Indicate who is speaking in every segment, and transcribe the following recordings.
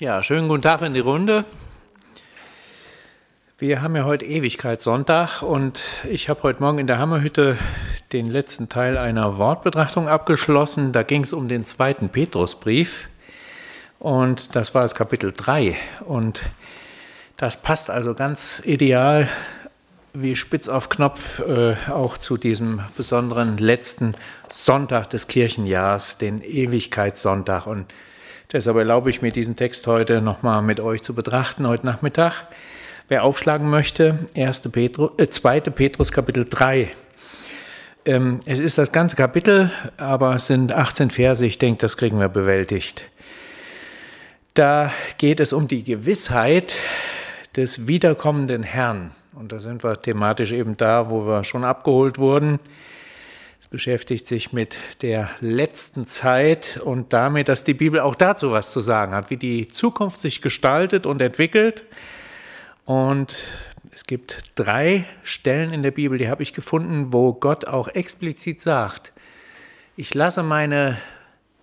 Speaker 1: Ja, schönen guten Tag in die Runde. Wir haben ja heute Ewigkeitssonntag und ich habe heute Morgen in der Hammerhütte den letzten Teil einer Wortbetrachtung abgeschlossen. Da ging es um den zweiten Petrusbrief und das war das Kapitel 3 und das passt also ganz ideal wie spitz auf Knopf äh, auch zu diesem besonderen letzten Sonntag des Kirchenjahrs, den Ewigkeitssonntag und Deshalb erlaube ich mir diesen Text heute nochmal mit euch zu betrachten, heute Nachmittag. Wer aufschlagen möchte, 1. Petrus, äh, 2. Petrus Kapitel 3. Ähm, es ist das ganze Kapitel, aber es sind 18 Verse. Ich denke, das kriegen wir bewältigt. Da geht es um die Gewissheit des wiederkommenden Herrn. Und da sind wir thematisch eben da, wo wir schon abgeholt wurden beschäftigt sich mit der letzten Zeit und damit, dass die Bibel auch dazu was zu sagen hat, wie die Zukunft sich gestaltet und entwickelt. Und es gibt drei Stellen in der Bibel, die habe ich gefunden, wo Gott auch explizit sagt, ich lasse meine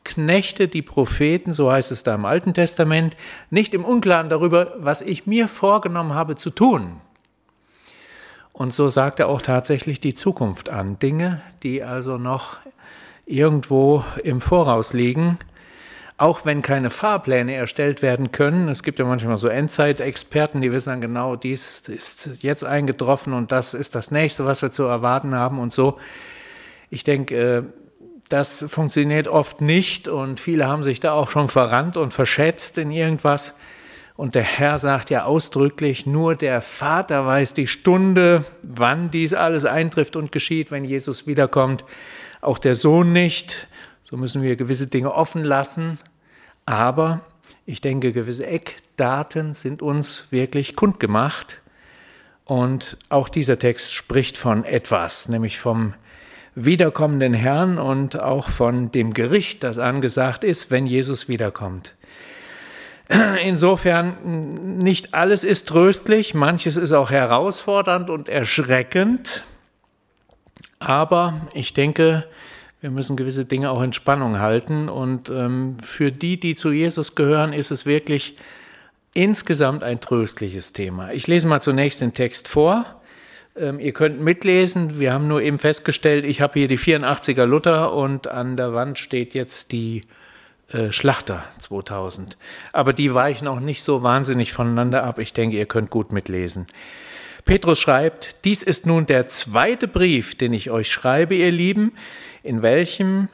Speaker 1: Knechte, die Propheten, so heißt es da im Alten Testament, nicht im Unklaren darüber, was ich mir vorgenommen habe zu tun. Und so sagt er auch tatsächlich die Zukunft an. Dinge, die also noch irgendwo im Voraus liegen, auch wenn keine Fahrpläne erstellt werden können. Es gibt ja manchmal so Endzeitexperten, die wissen dann genau, dies ist jetzt eingetroffen und das ist das nächste, was wir zu erwarten haben und so. Ich denke, äh, das funktioniert oft nicht und viele haben sich da auch schon verrannt und verschätzt in irgendwas. Und der Herr sagt ja ausdrücklich, nur der Vater weiß die Stunde, wann dies alles eintrifft und geschieht, wenn Jesus wiederkommt. Auch der Sohn nicht. So müssen wir gewisse Dinge offen lassen. Aber ich denke, gewisse Eckdaten sind uns wirklich kundgemacht. Und auch dieser Text spricht von etwas, nämlich vom wiederkommenden Herrn und auch von dem Gericht, das angesagt ist, wenn Jesus wiederkommt. Insofern, nicht alles ist tröstlich, manches ist auch herausfordernd und erschreckend, aber ich denke, wir müssen gewisse Dinge auch in Spannung halten und ähm, für die, die zu Jesus gehören, ist es wirklich insgesamt ein tröstliches Thema. Ich lese mal zunächst den Text vor. Ähm, ihr könnt mitlesen. Wir haben nur eben festgestellt, ich habe hier die 84er Luther und an der Wand steht jetzt die äh, Schlachter 2000. Aber die weichen auch nicht so wahnsinnig voneinander ab. Ich denke, ihr könnt gut mitlesen. Petrus schreibt, dies ist nun der zweite Brief, den ich euch schreibe, ihr Lieben, in welchem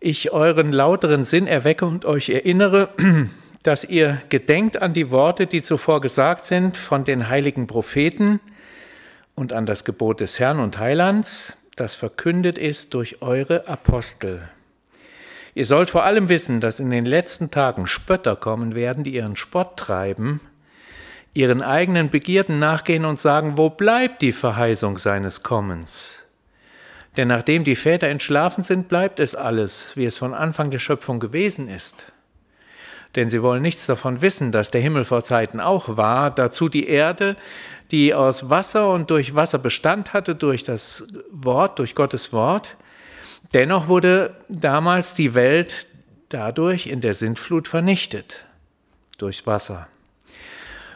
Speaker 1: ich euren lauteren Sinn erwecke und euch erinnere, dass ihr gedenkt an die Worte, die zuvor gesagt sind von den heiligen Propheten und an das Gebot des Herrn und Heilands, das verkündet ist durch eure Apostel. Ihr sollt vor allem wissen, dass in den letzten Tagen Spötter kommen werden, die ihren Spott treiben, ihren eigenen Begierden nachgehen und sagen, wo bleibt die Verheißung seines Kommens? Denn nachdem die Väter entschlafen sind, bleibt es alles, wie es von Anfang der Schöpfung gewesen ist. Denn sie wollen nichts davon wissen, dass der Himmel vor Zeiten auch war, dazu die Erde, die aus Wasser und durch Wasser Bestand hatte, durch das Wort, durch Gottes Wort, Dennoch wurde damals die Welt dadurch in der Sintflut vernichtet, durchs Wasser.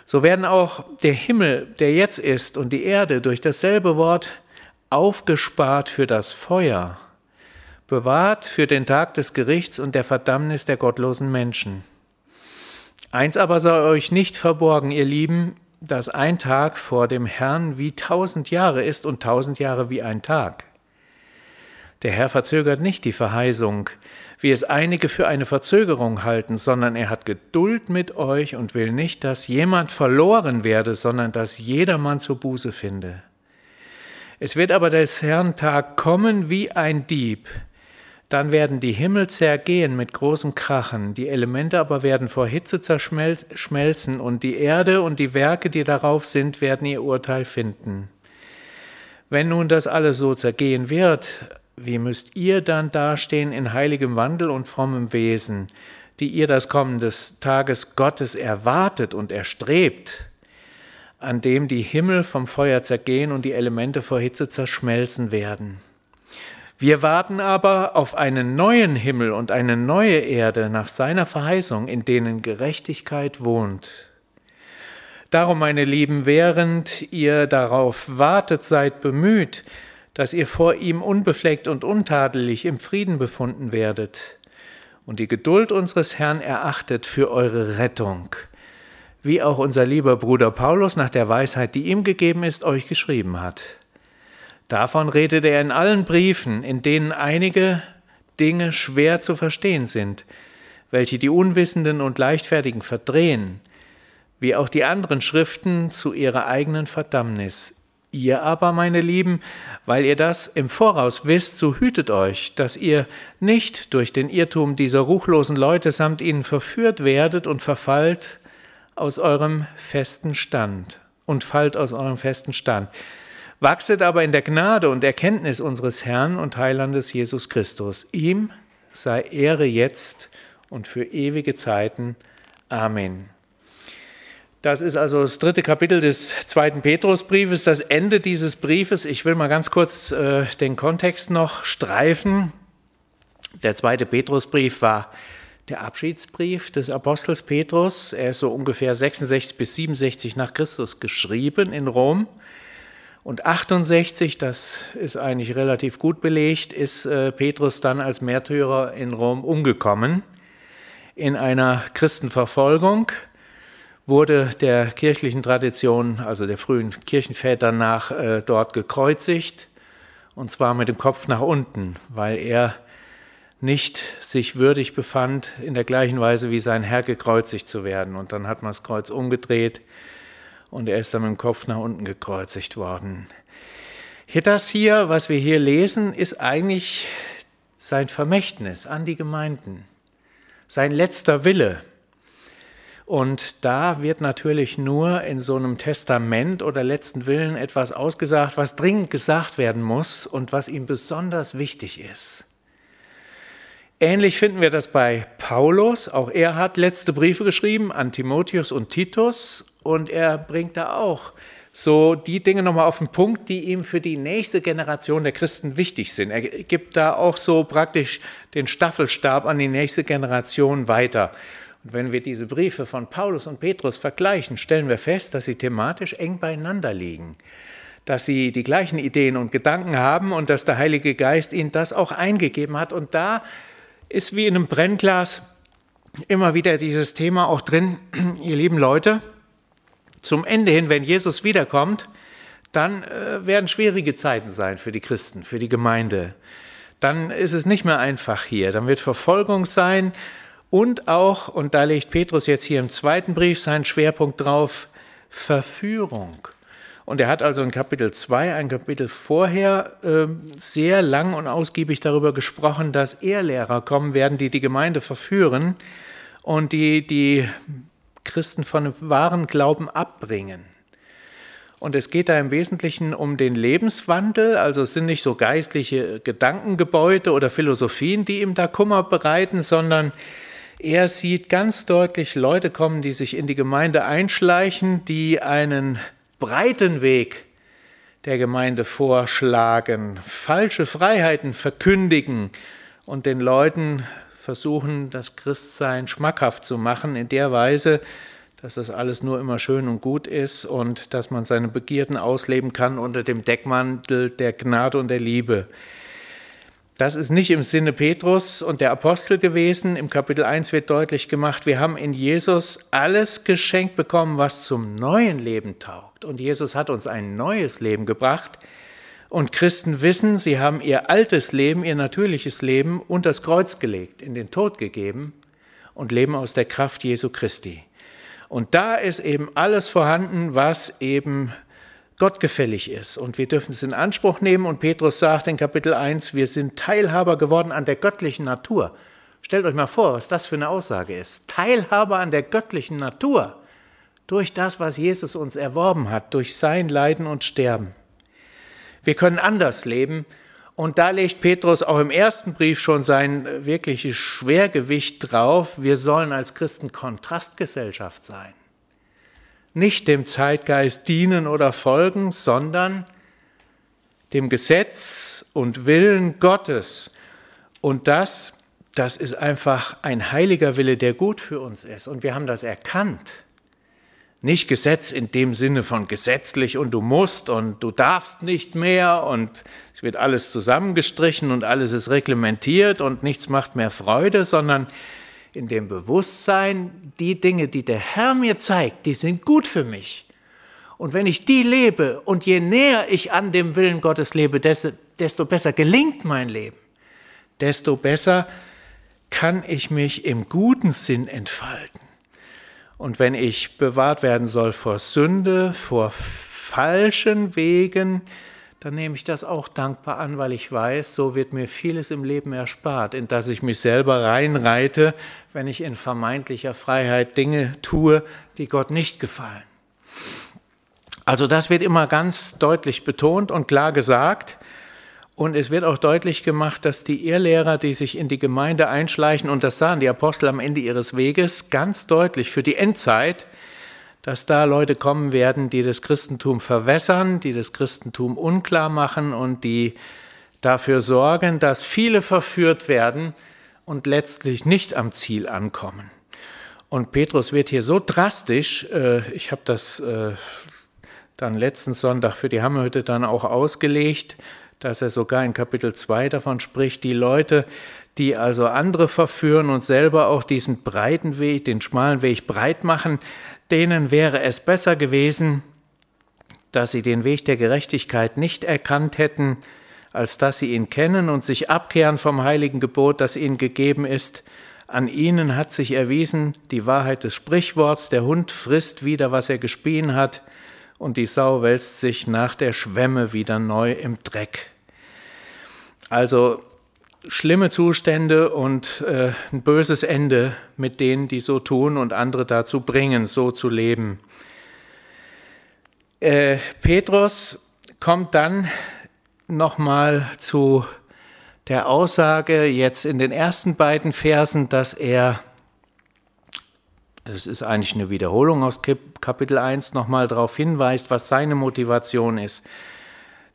Speaker 1: So werden auch der Himmel, der jetzt ist, und die Erde durch dasselbe Wort aufgespart für das Feuer, bewahrt für den Tag des Gerichts und der Verdammnis der gottlosen Menschen. Eins aber sei euch nicht verborgen, ihr Lieben, dass ein Tag vor dem Herrn wie tausend Jahre ist und tausend Jahre wie ein Tag. Der Herr verzögert nicht die Verheißung, wie es einige für eine Verzögerung halten, sondern er hat Geduld mit euch und will nicht, dass jemand verloren werde, sondern dass jedermann zur Buße finde. Es wird aber des Herrn Tag kommen wie ein Dieb. Dann werden die Himmel zergehen mit großem Krachen, die Elemente aber werden vor Hitze zerschmelzen, und die Erde und die Werke, die darauf sind, werden ihr Urteil finden. Wenn nun das alles so zergehen wird, wie müsst ihr dann dastehen in heiligem Wandel und frommem Wesen, die ihr das Kommen des Tages Gottes erwartet und erstrebt, an dem die Himmel vom Feuer zergehen und die Elemente vor Hitze zerschmelzen werden? Wir warten aber auf einen neuen Himmel und eine neue Erde nach seiner Verheißung, in denen Gerechtigkeit wohnt. Darum, meine Lieben, während ihr darauf wartet, seid bemüht, dass ihr vor ihm unbefleckt und untadelig im Frieden befunden werdet und die Geduld unseres Herrn erachtet für eure Rettung, wie auch unser lieber Bruder Paulus nach der Weisheit, die ihm gegeben ist, euch geschrieben hat. Davon redet er in allen Briefen, in denen einige Dinge schwer zu verstehen sind, welche die Unwissenden und Leichtfertigen verdrehen, wie auch die anderen Schriften zu ihrer eigenen Verdammnis. Ihr aber, meine Lieben, weil ihr das im Voraus wisst, so hütet euch, dass ihr nicht durch den Irrtum dieser ruchlosen Leute samt ihnen verführt werdet und verfallt aus eurem festen Stand und fallt aus eurem festen Stand. Wachset aber in der Gnade und Erkenntnis unseres Herrn und Heilandes Jesus Christus. Ihm sei Ehre jetzt und für ewige Zeiten. Amen. Das ist also das dritte Kapitel des zweiten Petrusbriefes, das Ende dieses Briefes. Ich will mal ganz kurz äh, den Kontext noch streifen. Der zweite Petrusbrief war der Abschiedsbrief des Apostels Petrus. Er ist so ungefähr 66 bis 67 nach Christus geschrieben in Rom. Und 68, das ist eigentlich relativ gut belegt, ist äh, Petrus dann als Märtyrer in Rom umgekommen in einer Christenverfolgung wurde der kirchlichen Tradition, also der frühen Kirchenväter nach, äh, dort gekreuzigt, und zwar mit dem Kopf nach unten, weil er nicht sich würdig befand, in der gleichen Weise wie sein Herr gekreuzigt zu werden. Und dann hat man das Kreuz umgedreht und er ist dann mit dem Kopf nach unten gekreuzigt worden. Das hier, was wir hier lesen, ist eigentlich sein Vermächtnis an die Gemeinden, sein letzter Wille. Und da wird natürlich nur in so einem Testament oder letzten Willen etwas ausgesagt, was dringend gesagt werden muss und was ihm besonders wichtig ist. Ähnlich finden wir das bei Paulus. Auch er hat letzte Briefe geschrieben an Timotheus und Titus und er bringt da auch so die Dinge nochmal auf den Punkt, die ihm für die nächste Generation der Christen wichtig sind. Er gibt da auch so praktisch den Staffelstab an die nächste Generation weiter. Und wenn wir diese Briefe von Paulus und Petrus vergleichen, stellen wir fest, dass sie thematisch eng beieinander liegen, dass sie die gleichen Ideen und Gedanken haben und dass der Heilige Geist ihnen das auch eingegeben hat. Und da ist wie in einem Brennglas immer wieder dieses Thema auch drin, ihr lieben Leute, zum Ende hin, wenn Jesus wiederkommt, dann äh, werden schwierige Zeiten sein für die Christen, für die Gemeinde. Dann ist es nicht mehr einfach hier. Dann wird Verfolgung sein und auch, und da legt Petrus jetzt hier im zweiten Brief seinen Schwerpunkt drauf, Verführung. Und er hat also in Kapitel 2, ein Kapitel vorher, äh, sehr lang und ausgiebig darüber gesprochen, dass Ehrlehrer kommen werden, die die Gemeinde verführen und die die Christen von wahren Glauben abbringen. Und es geht da im Wesentlichen um den Lebenswandel, also es sind nicht so geistliche Gedankengebäude oder Philosophien, die ihm da Kummer bereiten, sondern er sieht ganz deutlich Leute kommen, die sich in die Gemeinde einschleichen, die einen breiten Weg der Gemeinde vorschlagen, falsche Freiheiten verkündigen und den Leuten versuchen, das Christsein schmackhaft zu machen, in der Weise, dass das alles nur immer schön und gut ist und dass man seine Begierden ausleben kann unter dem Deckmantel der Gnade und der Liebe. Das ist nicht im Sinne Petrus und der Apostel gewesen. Im Kapitel 1 wird deutlich gemacht, wir haben in Jesus alles geschenkt bekommen, was zum neuen Leben taugt. Und Jesus hat uns ein neues Leben gebracht. Und Christen wissen, sie haben ihr altes Leben, ihr natürliches Leben unter das Kreuz gelegt, in den Tod gegeben und leben aus der Kraft Jesu Christi. Und da ist eben alles vorhanden, was eben gottgefällig ist. Und wir dürfen es in Anspruch nehmen. Und Petrus sagt in Kapitel 1, wir sind Teilhaber geworden an der göttlichen Natur. Stellt euch mal vor, was das für eine Aussage ist. Teilhaber an der göttlichen Natur. Durch das, was Jesus uns erworben hat, durch sein Leiden und Sterben. Wir können anders leben. Und da legt Petrus auch im ersten Brief schon sein wirkliches Schwergewicht drauf. Wir sollen als Christen Kontrastgesellschaft sein nicht dem Zeitgeist dienen oder folgen, sondern dem Gesetz und Willen Gottes. Und das, das ist einfach ein heiliger Wille, der gut für uns ist. Und wir haben das erkannt. Nicht Gesetz in dem Sinne von gesetzlich und du musst und du darfst nicht mehr und es wird alles zusammengestrichen und alles ist reglementiert und nichts macht mehr Freude, sondern in dem Bewusstsein, die Dinge, die der Herr mir zeigt, die sind gut für mich. Und wenn ich die lebe und je näher ich an dem Willen Gottes lebe, desto besser gelingt mein Leben, desto besser kann ich mich im guten Sinn entfalten. Und wenn ich bewahrt werden soll vor Sünde, vor falschen Wegen, dann nehme ich das auch dankbar an, weil ich weiß, so wird mir vieles im Leben erspart, in das ich mich selber reinreite, wenn ich in vermeintlicher Freiheit Dinge tue, die Gott nicht gefallen. Also das wird immer ganz deutlich betont und klar gesagt. Und es wird auch deutlich gemacht, dass die Irrlehrer, die sich in die Gemeinde einschleichen, und das sahen die Apostel am Ende ihres Weges ganz deutlich für die Endzeit, dass da Leute kommen werden, die das Christentum verwässern, die das Christentum unklar machen und die dafür sorgen, dass viele verführt werden und letztlich nicht am Ziel ankommen. Und Petrus wird hier so drastisch, äh, ich habe das äh, dann letzten Sonntag für die Hammerhütte dann auch ausgelegt, dass er sogar in Kapitel 2 davon spricht, die Leute, die also andere verführen und selber auch diesen breiten Weg, den schmalen Weg breit machen, denen wäre es besser gewesen, dass sie den Weg der Gerechtigkeit nicht erkannt hätten, als dass sie ihn kennen und sich abkehren vom heiligen Gebot, das ihnen gegeben ist. An ihnen hat sich erwiesen die Wahrheit des Sprichworts, der Hund frisst wieder, was er gespien hat, und die Sau wälzt sich nach der Schwemme wieder neu im Dreck. Also schlimme Zustände und äh, ein böses Ende mit denen, die so tun und andere dazu bringen, so zu leben. Äh, Petrus kommt dann nochmal zu der Aussage jetzt in den ersten beiden Versen, dass er es ist eigentlich eine Wiederholung aus Kapitel 1, nochmal darauf hinweist, was seine Motivation ist,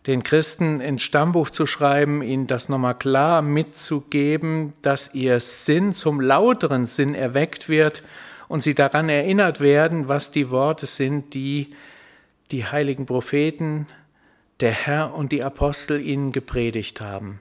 Speaker 1: den Christen ins Stammbuch zu schreiben, ihnen das nochmal klar mitzugeben, dass ihr Sinn zum lauteren Sinn erweckt wird und sie daran erinnert werden, was die Worte sind, die die heiligen Propheten, der Herr und die Apostel ihnen gepredigt haben.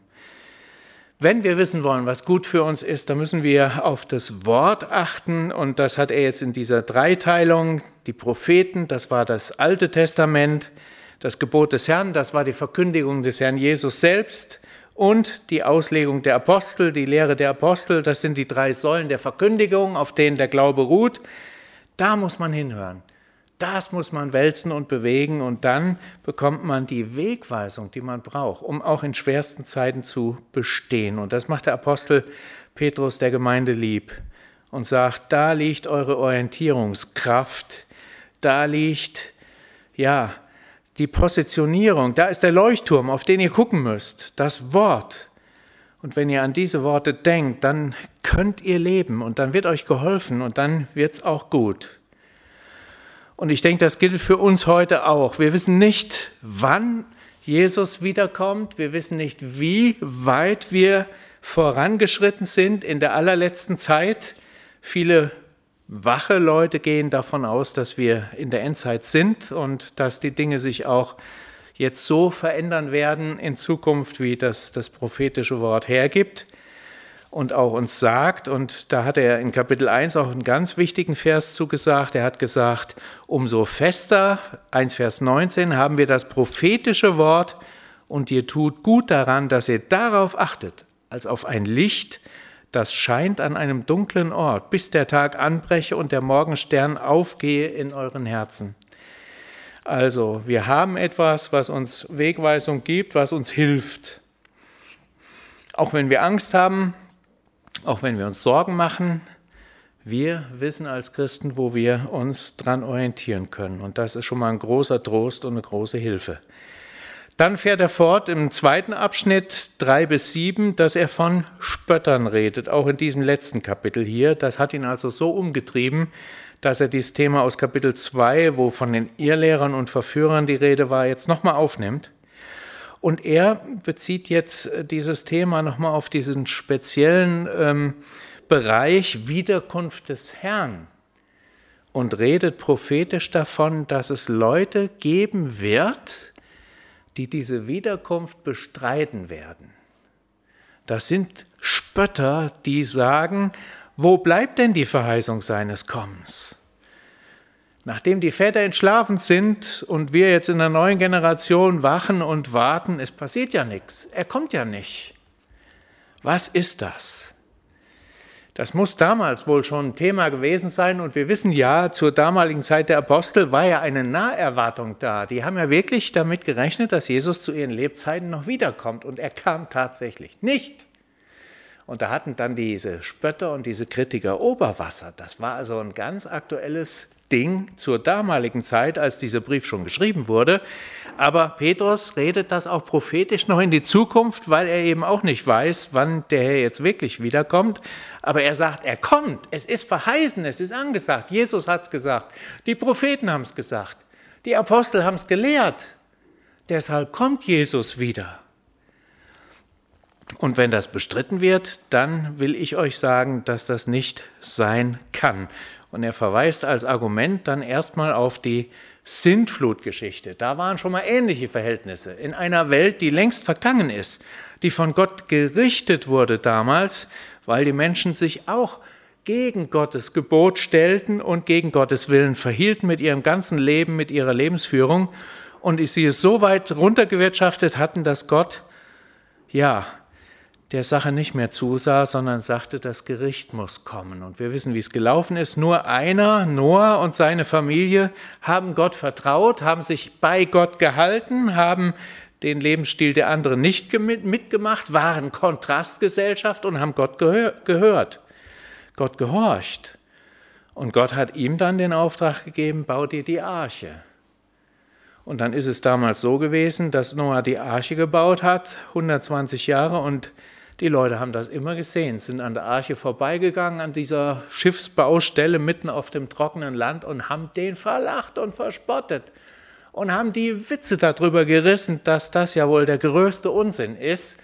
Speaker 1: Wenn wir wissen wollen, was gut für uns ist, dann müssen wir auf das Wort achten. Und das hat er jetzt in dieser Dreiteilung. Die Propheten, das war das Alte Testament, das Gebot des Herrn, das war die Verkündigung des Herrn Jesus selbst und die Auslegung der Apostel, die Lehre der Apostel. Das sind die drei Säulen der Verkündigung, auf denen der Glaube ruht. Da muss man hinhören. Das muss man wälzen und bewegen und dann bekommt man die Wegweisung, die man braucht, um auch in schwersten Zeiten zu bestehen. Und das macht der Apostel Petrus der Gemeinde lieb und sagt, da liegt eure Orientierungskraft, da liegt, ja, die Positionierung, da ist der Leuchtturm, auf den ihr gucken müsst, das Wort. Und wenn ihr an diese Worte denkt, dann könnt ihr leben und dann wird euch geholfen und dann wird es auch gut. Und ich denke, das gilt für uns heute auch. Wir wissen nicht, wann Jesus wiederkommt. Wir wissen nicht, wie weit wir vorangeschritten sind in der allerletzten Zeit. Viele wache Leute gehen davon aus, dass wir in der Endzeit sind und dass die Dinge sich auch jetzt so verändern werden in Zukunft, wie das das prophetische Wort hergibt und auch uns sagt, und da hat er in Kapitel 1 auch einen ganz wichtigen Vers zugesagt, er hat gesagt, umso fester, 1 Vers 19, haben wir das prophetische Wort und ihr tut gut daran, dass ihr darauf achtet, als auf ein Licht, das scheint an einem dunklen Ort, bis der Tag anbreche und der Morgenstern aufgehe in euren Herzen. Also, wir haben etwas, was uns Wegweisung gibt, was uns hilft. Auch wenn wir Angst haben, auch wenn wir uns Sorgen machen, wir wissen als Christen, wo wir uns dran orientieren können. Und das ist schon mal ein großer Trost und eine große Hilfe. Dann fährt er fort im zweiten Abschnitt drei bis sieben, dass er von Spöttern redet, auch in diesem letzten Kapitel hier. Das hat ihn also so umgetrieben, dass er dieses Thema aus Kapitel 2, wo von den Irrlehrern und Verführern die Rede war, jetzt nochmal aufnimmt Und er bezieht jetzt dieses Thema nochmal auf diesen speziellen ähm, Bereich Wiederkunft des Herrn und redet prophetisch davon, dass es Leute geben wird, die diese Wiederkunft bestreiten werden. Das sind Spötter, die sagen, wo bleibt denn die Verheißung seines Kommens? Nachdem die Väter entschlafen sind und wir jetzt in der neuen Generation wachen und warten, es passiert ja nichts, er kommt ja nicht. Was ist das? Das muss damals wohl schon ein Thema gewesen sein und wir wissen ja, zur damaligen Zeit der Apostel war ja eine Naherwartung da. Die haben ja wirklich damit gerechnet, dass Jesus zu ihren Lebzeiten noch wiederkommt und er kam tatsächlich nicht. Und da hatten dann diese Spötter und diese Kritiker Oberwasser. Das war also ein ganz aktuelles Ding zur damaligen Zeit, als dieser Brief schon geschrieben wurde. Aber Petrus redet das auch prophetisch noch in die Zukunft, weil er eben auch nicht weiß, wann der Herr jetzt wirklich wiederkommt. Aber er sagt, er kommt, es ist verheißen, es ist angesagt. Jesus hat es gesagt, die Propheten haben es gesagt, die Apostel haben es gelehrt. Deshalb kommt Jesus wieder. Und wenn das bestritten wird, dann will ich euch sagen, dass das nicht sein kann. Und er verweist als Argument dann erstmal auf die Sintflutgeschichte. Da waren schon mal ähnliche Verhältnisse in einer Welt, die längst vergangen ist, die von Gott gerichtet wurde damals, weil die Menschen sich auch gegen Gottes Gebot stellten und gegen Gottes Willen verhielten mit ihrem ganzen Leben, mit ihrer Lebensführung und sie es so weit runtergewirtschaftet hatten, dass Gott ja der Sache nicht mehr zusah, sondern sagte, das Gericht muss kommen. Und wir wissen, wie es gelaufen ist. Nur einer, Noah und seine Familie, haben Gott vertraut, haben sich bei Gott gehalten, haben den Lebensstil der anderen nicht mitgemacht, waren Kontrastgesellschaft und haben Gott gehört. Gott gehorcht. Und Gott hat ihm dann den Auftrag gegeben, bau dir die Arche. Und dann ist es damals so gewesen, dass Noah die Arche gebaut hat, 120 Jahre, und die Leute haben das immer gesehen, sind an der Arche vorbeigegangen, an dieser Schiffsbaustelle mitten auf dem trockenen Land und haben den verlacht und verspottet und haben die Witze darüber gerissen, dass das ja wohl der größte Unsinn ist,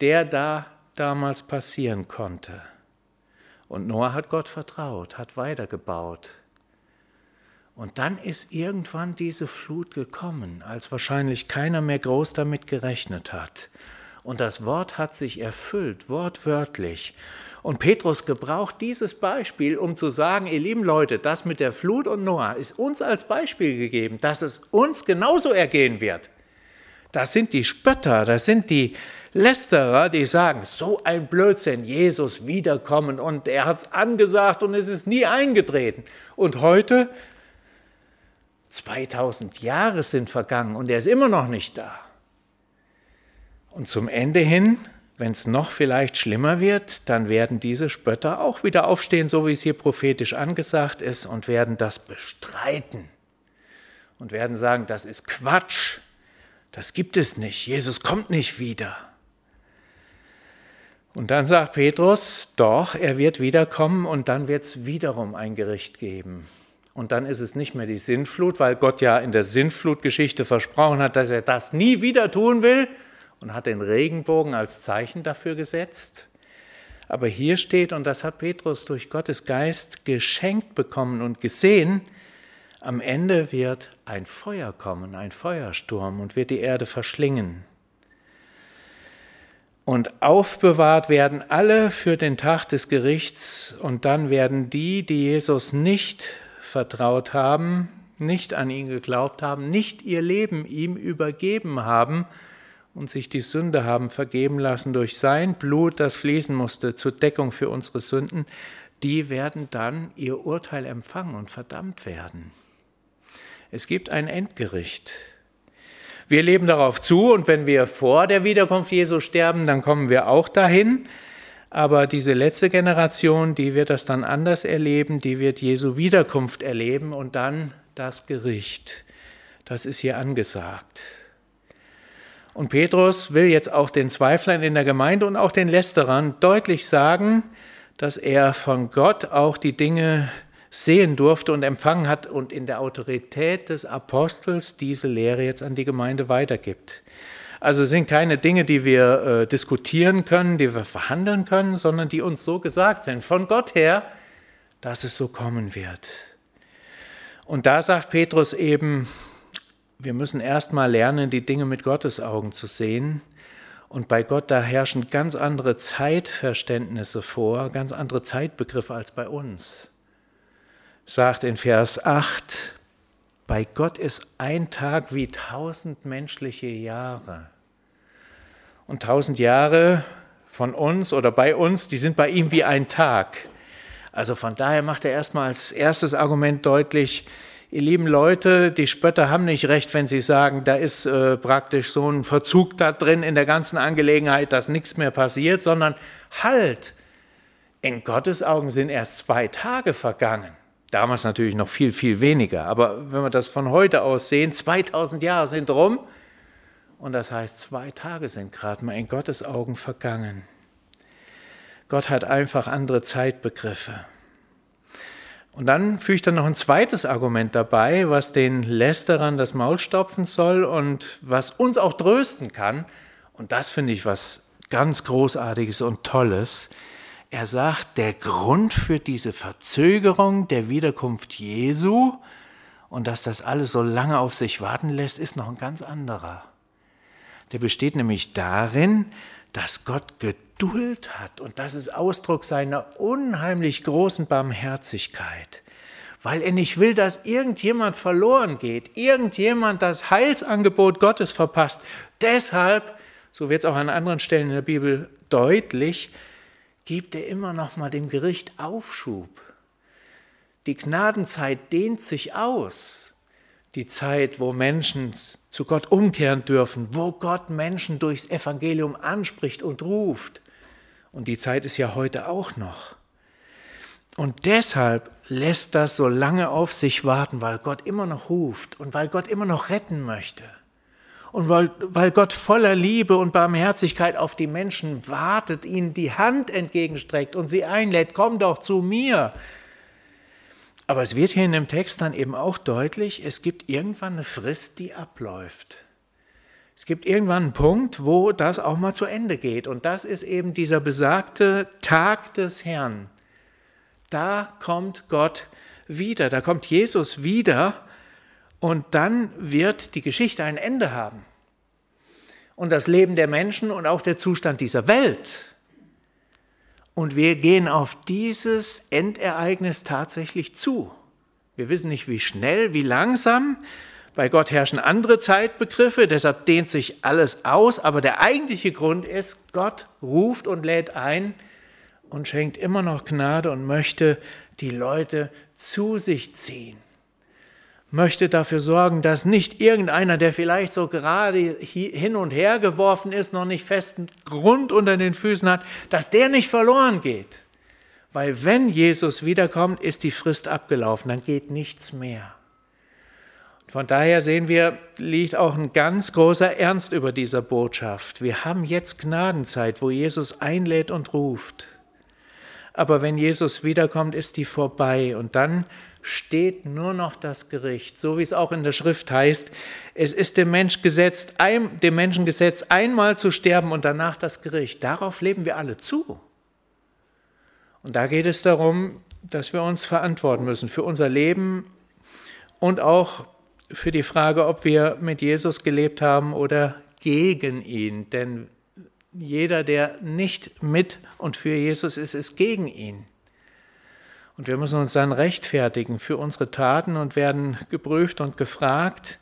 Speaker 1: der da damals passieren konnte. Und Noah hat Gott vertraut, hat weitergebaut. Und dann ist irgendwann diese Flut gekommen, als wahrscheinlich keiner mehr groß damit gerechnet hat. Und das Wort hat sich erfüllt, wortwörtlich. Und Petrus gebraucht dieses Beispiel, um zu sagen, ihr lieben Leute, das mit der Flut und Noah ist uns als Beispiel gegeben, dass es uns genauso ergehen wird. Das sind die Spötter, das sind die Lästerer, die sagen, so ein Blödsinn, Jesus wiederkommen und er hat es angesagt und es ist nie eingetreten. Und heute, 2000 Jahre sind vergangen und er ist immer noch nicht da. Und zum Ende hin, wenn es noch vielleicht schlimmer wird, dann werden diese Spötter auch wieder aufstehen, so wie es hier prophetisch angesagt ist, und werden das bestreiten und werden sagen, das ist Quatsch, das gibt es nicht, Jesus kommt nicht wieder. Und dann sagt Petrus, doch, er wird wiederkommen und dann wird es wiederum ein Gericht geben. Und dann ist es nicht mehr die Sintflut, weil Gott ja in der Sintflutgeschichte versprochen hat, dass er das nie wieder tun will, und hat den Regenbogen als Zeichen dafür gesetzt. Aber hier steht, und das hat Petrus durch Gottes Geist geschenkt bekommen und gesehen, am Ende wird ein Feuer kommen, ein Feuersturm und wird die Erde verschlingen. Und aufbewahrt werden alle für den Tag des Gerichts und dann werden die, die Jesus nicht vertraut haben, nicht an ihn geglaubt haben, nicht ihr Leben ihm übergeben haben, und sich die Sünde haben vergeben lassen durch sein Blut, das fließen musste zur Deckung für unsere Sünden, die werden dann ihr Urteil empfangen und verdammt werden. Es gibt ein Endgericht. Wir leben darauf zu und wenn wir vor der Wiederkunft Jesu sterben, dann kommen wir auch dahin. Aber diese letzte Generation, die wird das dann anders erleben, die wird Jesu Wiederkunft erleben und dann das Gericht. Das ist hier angesagt. Und Petrus will jetzt auch den Zweiflern in der Gemeinde und auch den Lästerern deutlich sagen, dass er von Gott auch die Dinge sehen durfte und empfangen hat und in der Autorität des Apostels diese Lehre jetzt an die Gemeinde weitergibt. Also es sind keine Dinge, die wir äh, diskutieren können, die wir verhandeln können, sondern die uns so gesagt sind, von Gott her, dass es so kommen wird. Und da sagt Petrus eben, wir müssen erstmal lernen, die Dinge mit Gottes Augen zu sehen. Und bei Gott, da herrschen ganz andere Zeitverständnisse vor, ganz andere Zeitbegriffe als bei uns. Sagt in Vers 8, bei Gott ist ein Tag wie tausend menschliche Jahre. Und tausend Jahre von uns oder bei uns, die sind bei ihm wie ein Tag. Also von daher macht er erstmal als erstes Argument deutlich, ihr lieben Leute, die Spötter haben nicht recht, wenn sie sagen, da ist äh, praktisch so ein Verzug da drin in der ganzen Angelegenheit, dass nichts mehr passiert, sondern halt, in Gottes Augen sind erst zwei Tage vergangen. Damals natürlich noch viel, viel weniger. Aber wenn wir das von heute aus sehen, 2000 Jahre sind rum. Und das heißt, zwei Tage sind gerade mal in Gottes Augen vergangen. Gott hat einfach andere Zeitbegriffe. Und dann fügt er noch ein zweites Argument dabei, was den Lästerern das Maul stopfen soll und was uns auch trösten kann. Und das finde ich was ganz Großartiges und Tolles. Er sagt, der Grund für diese Verzögerung der Wiederkunft Jesu und dass das alles so lange auf sich warten lässt, ist noch ein ganz anderer. Der besteht nämlich darin, dass Gott Geduld hat und das ist Ausdruck seiner unheimlich großen Barmherzigkeit, weil er nicht will, dass irgendjemand verloren geht, irgendjemand das Heilsangebot Gottes verpasst. Deshalb, so wird es auch an anderen Stellen in der Bibel deutlich, gibt er immer noch mal dem Gericht Aufschub. Die Gnadenzeit dehnt sich aus. Die Zeit, wo Menschen zu Gott umkehren dürfen, wo Gott Menschen durchs Evangelium anspricht und ruft. Und die Zeit ist ja heute auch noch. Und deshalb lässt das so lange auf sich warten, weil Gott immer noch ruft und weil Gott immer noch retten möchte. Und weil, weil Gott voller Liebe und Barmherzigkeit auf die Menschen wartet, ihnen die Hand entgegenstreckt und sie einlädt, komm doch zu mir. Aber es wird hier in dem Text dann eben auch deutlich, es gibt irgendwann eine Frist, die abläuft. Es gibt irgendwann einen Punkt, wo das auch mal zu Ende geht. Und das ist eben dieser besagte Tag des Herrn. Da kommt Gott wieder, da kommt Jesus wieder und dann wird die Geschichte ein Ende haben. Und das Leben der Menschen und auch der Zustand dieser Welt. Und wir gehen auf dieses Endereignis tatsächlich zu. Wir wissen nicht, wie schnell, wie langsam. Bei Gott herrschen andere Zeitbegriffe, deshalb dehnt sich alles aus. Aber der eigentliche Grund ist, Gott ruft und lädt ein und schenkt immer noch Gnade und möchte die Leute zu sich ziehen möchte dafür sorgen, dass nicht irgendeiner, der vielleicht so gerade hin und her geworfen ist, noch nicht festen Grund unter den Füßen hat, dass der nicht verloren geht. Weil wenn Jesus wiederkommt, ist die Frist abgelaufen, dann geht nichts mehr. Von daher sehen wir, liegt auch ein ganz großer Ernst über dieser Botschaft. Wir haben jetzt Gnadenzeit, wo Jesus einlädt und ruft. Aber wenn Jesus wiederkommt, ist die vorbei und dann steht nur noch das Gericht, so wie es auch in der Schrift heißt. Es ist dem, Mensch gesetzt, dem Menschen gesetzt, einmal zu sterben und danach das Gericht. Darauf leben wir alle zu. Und da geht es darum, dass wir uns verantworten müssen für unser Leben und auch für die Frage, ob wir mit Jesus gelebt haben oder gegen ihn. Denn jeder, der nicht mit und für Jesus ist, ist gegen ihn. Und wir müssen uns dann rechtfertigen für unsere Taten und werden geprüft und gefragt.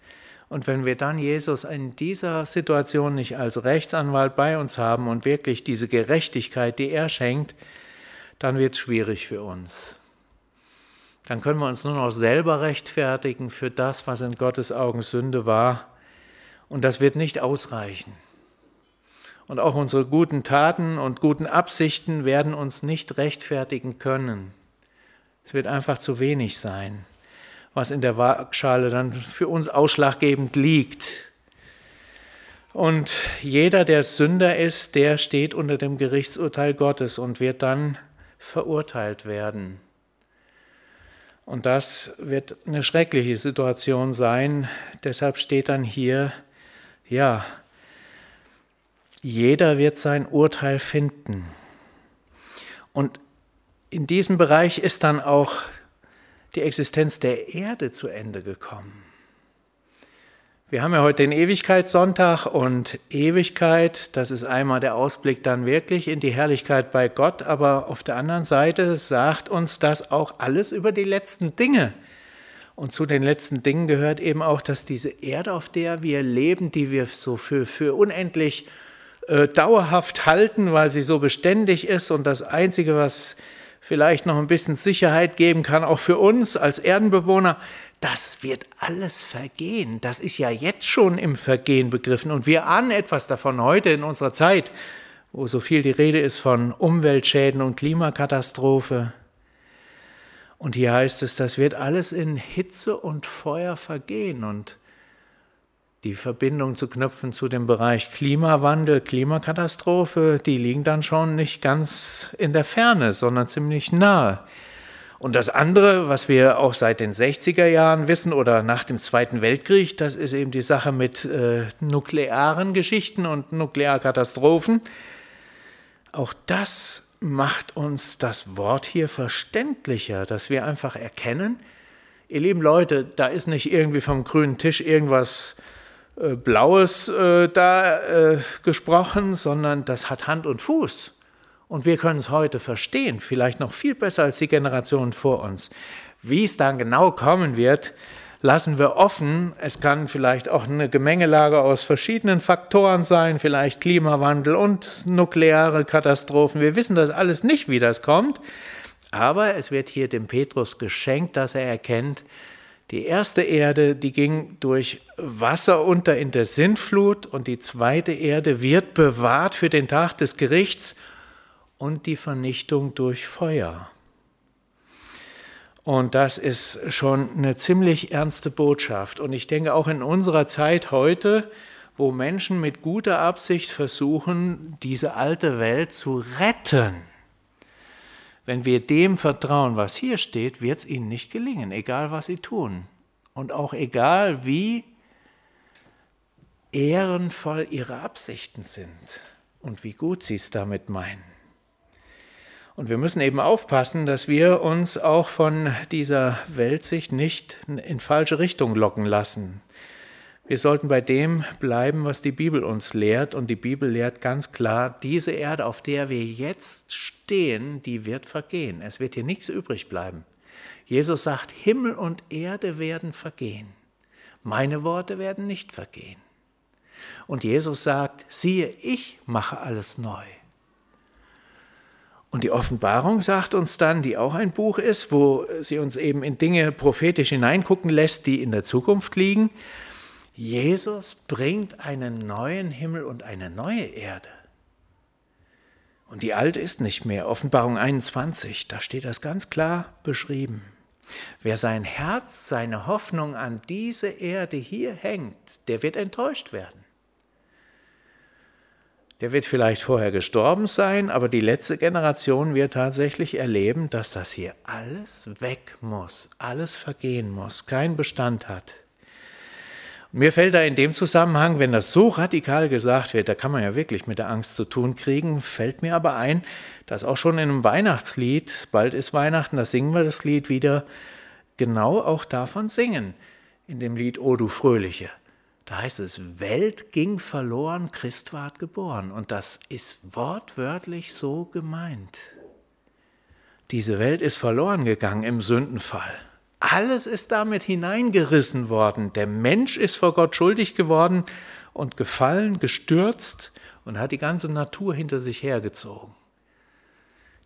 Speaker 1: Und wenn wir dann Jesus in dieser Situation nicht als Rechtsanwalt bei uns haben und wirklich diese Gerechtigkeit, die er schenkt, dann wird es schwierig für uns. Dann können wir uns nur noch selber rechtfertigen für das, was in Gottes Augen Sünde war. Und das wird nicht ausreichen. Und auch unsere guten Taten und guten Absichten werden uns nicht rechtfertigen können. Es wird einfach zu wenig sein, was in der Waagschale dann für uns ausschlaggebend liegt. Und jeder, der Sünder ist, der steht unter dem Gerichtsurteil Gottes und wird dann verurteilt werden. Und das wird eine schreckliche Situation sein. Deshalb steht dann hier, ja, jeder wird sein Urteil finden. Und in diesem Bereich ist dann auch die Existenz der Erde zu Ende gekommen. Wir haben ja heute den Ewigkeitssonntag und Ewigkeit, das ist einmal der Ausblick dann wirklich in die Herrlichkeit bei Gott, aber auf der anderen Seite sagt uns das auch alles über die letzten Dinge. Und zu den letzten Dingen gehört eben auch, dass diese Erde, auf der wir leben, die wir so für, für unendlich äh, dauerhaft halten, weil sie so beständig ist und das Einzige, was vielleicht noch ein bisschen Sicherheit geben kann, auch für uns als Erdenbewohner, das wird alles vergehen. Das ist ja jetzt schon im Vergehen begriffen. Und wir ahnen etwas davon heute in unserer Zeit, wo so viel die Rede ist von Umweltschäden und Klimakatastrophe. Und hier heißt es, das wird alles in Hitze und Feuer vergehen. Und die Verbindung zu knüpfen zu dem Bereich Klimawandel, Klimakatastrophe, die liegen dann schon nicht ganz in der Ferne, sondern ziemlich nahe. Und das andere, was wir auch seit den 60er Jahren wissen oder nach dem Zweiten Weltkrieg, das ist eben die Sache mit äh, nuklearen Geschichten und Nuklearkatastrophen. Auch das macht uns das Wort hier verständlicher, dass wir einfach erkennen, ihr lieben Leute, da ist nicht irgendwie vom grünen Tisch irgendwas äh, Blaues äh, da äh, gesprochen, sondern das hat Hand und Fuß. Und wir können es heute verstehen, vielleicht noch viel besser als die Generationen vor uns. Wie es dann genau kommen wird, lassen wir offen. Es kann vielleicht auch eine Gemengelage aus verschiedenen Faktoren sein, vielleicht Klimawandel und nukleare Katastrophen. Wir wissen das alles nicht, wie das kommt. Aber es wird hier dem Petrus geschenkt, dass er erkennt, die erste Erde, die ging durch Wasser unter in der Sintflut und die zweite Erde wird bewahrt für den Tag des Gerichts und die Vernichtung durch Feuer. Und das ist schon eine ziemlich ernste Botschaft. Und ich denke auch in unserer Zeit heute, wo Menschen mit guter Absicht versuchen, diese alte Welt zu retten, wenn wir dem vertrauen, was hier steht, wird es ihnen nicht gelingen, egal was sie tun. Und auch egal wie ehrenvoll ihre Absichten sind und wie gut sie es damit meinen. Und wir müssen eben aufpassen, dass wir uns auch von dieser Weltsicht nicht in falsche Richtung locken lassen. Wir sollten bei dem bleiben, was die Bibel uns lehrt. Und die Bibel lehrt ganz klar, diese Erde, auf der wir jetzt stehen, die wird vergehen. Es wird hier nichts übrig bleiben. Jesus sagt, Himmel und Erde werden vergehen. Meine Worte werden nicht vergehen. Und Jesus sagt, siehe, ich mache alles neu. Und die Offenbarung sagt uns dann, die auch ein Buch ist, wo sie uns eben in Dinge prophetisch hineingucken lässt, die in der Zukunft liegen. Jesus bringt einen neuen Himmel und eine neue Erde. Und die alte ist nicht mehr. Offenbarung 21, da steht das ganz klar beschrieben. Wer sein Herz, seine Hoffnung an diese Erde hier hängt, der wird enttäuscht werden. Der wird vielleicht vorher gestorben sein, aber die letzte Generation wird tatsächlich erleben, dass das hier alles weg muss, alles vergehen muss, keinen Bestand hat. Mir fällt da in dem Zusammenhang, wenn das so radikal gesagt wird, da kann man ja wirklich mit der Angst zu tun kriegen, fällt mir aber ein, dass auch schon in einem Weihnachtslied, bald ist Weihnachten, da singen wir das Lied wieder, genau auch davon singen, in dem Lied O du Fröhliche. Da heißt es, Welt ging verloren, Christ ward geboren. Und das ist wortwörtlich so gemeint. Diese Welt ist verloren gegangen im Sündenfall. Alles ist damit hineingerissen worden. Der Mensch ist vor Gott schuldig geworden und gefallen, gestürzt und hat die ganze Natur hinter sich hergezogen.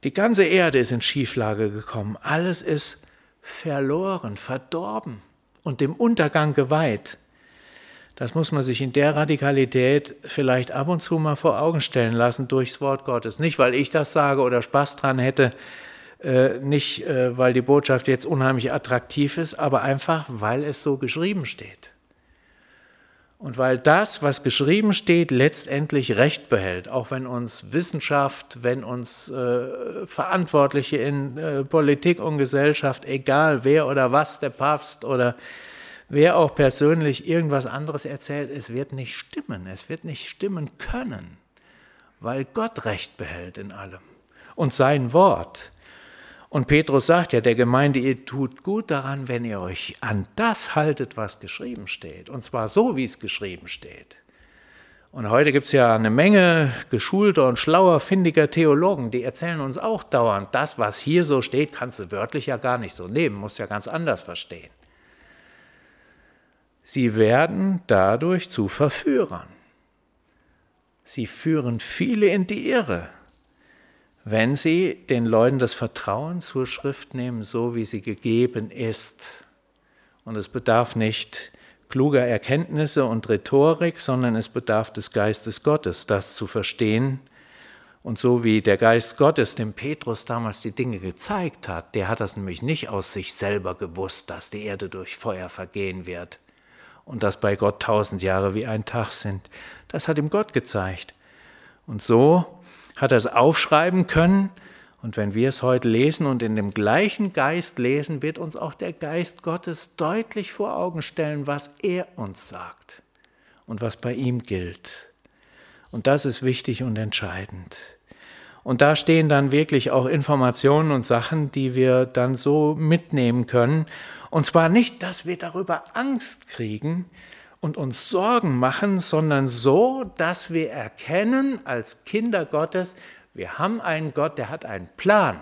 Speaker 1: Die ganze Erde ist in Schieflage gekommen. Alles ist verloren, verdorben und dem Untergang geweiht. Das muss man sich in der Radikalität vielleicht ab und zu mal vor Augen stellen lassen durchs Wort Gottes. Nicht, weil ich das sage oder Spaß dran hätte, äh, nicht, äh, weil die Botschaft jetzt unheimlich attraktiv ist, aber einfach, weil es so geschrieben steht. Und weil das, was geschrieben steht, letztendlich Recht behält, auch wenn uns Wissenschaft, wenn uns äh, Verantwortliche in äh, Politik und Gesellschaft, egal wer oder was, der Papst oder wer auch persönlich irgendwas anderes erzählt, es wird nicht stimmen, es wird nicht stimmen können. weil Gott Recht behält in allem und sein Wort. Und Petrus sagt ja der Gemeinde, ihr tut gut daran, wenn ihr euch an das haltet, was geschrieben steht. Und zwar so, wie es geschrieben steht. Und heute gibt es ja eine Menge geschulter und schlauer, findiger Theologen, die erzählen uns auch dauernd, das, was hier so steht, kannst du wörtlich ja gar nicht so nehmen, musst ja ganz anders verstehen. Sie werden dadurch zu Verführern. Sie führen viele in die Irre, wenn sie den Leuten das Vertrauen zur Schrift nehmen, so wie sie gegeben ist. Und es bedarf nicht kluger Erkenntnisse und Rhetorik, sondern es bedarf des Geistes Gottes, das zu verstehen. Und so wie der Geist Gottes dem Petrus damals die Dinge gezeigt hat, der hat das nämlich nicht aus sich selber gewusst, dass die Erde durch Feuer vergehen wird und dass bei Gott tausend Jahre wie ein Tag sind. Das hat ihm Gott gezeigt. Und so hat er es aufschreiben können. Und wenn wir es heute lesen und in dem gleichen Geist lesen, wird uns auch der Geist Gottes deutlich vor Augen stellen, was er uns sagt und was bei ihm gilt. Und das ist wichtig und entscheidend. Und da stehen dann wirklich auch Informationen und Sachen, die wir dann so mitnehmen können. Und zwar nicht, dass wir darüber Angst kriegen und uns Sorgen machen, sondern so, dass wir erkennen als Kinder Gottes, wir haben einen Gott, der hat einen Plan.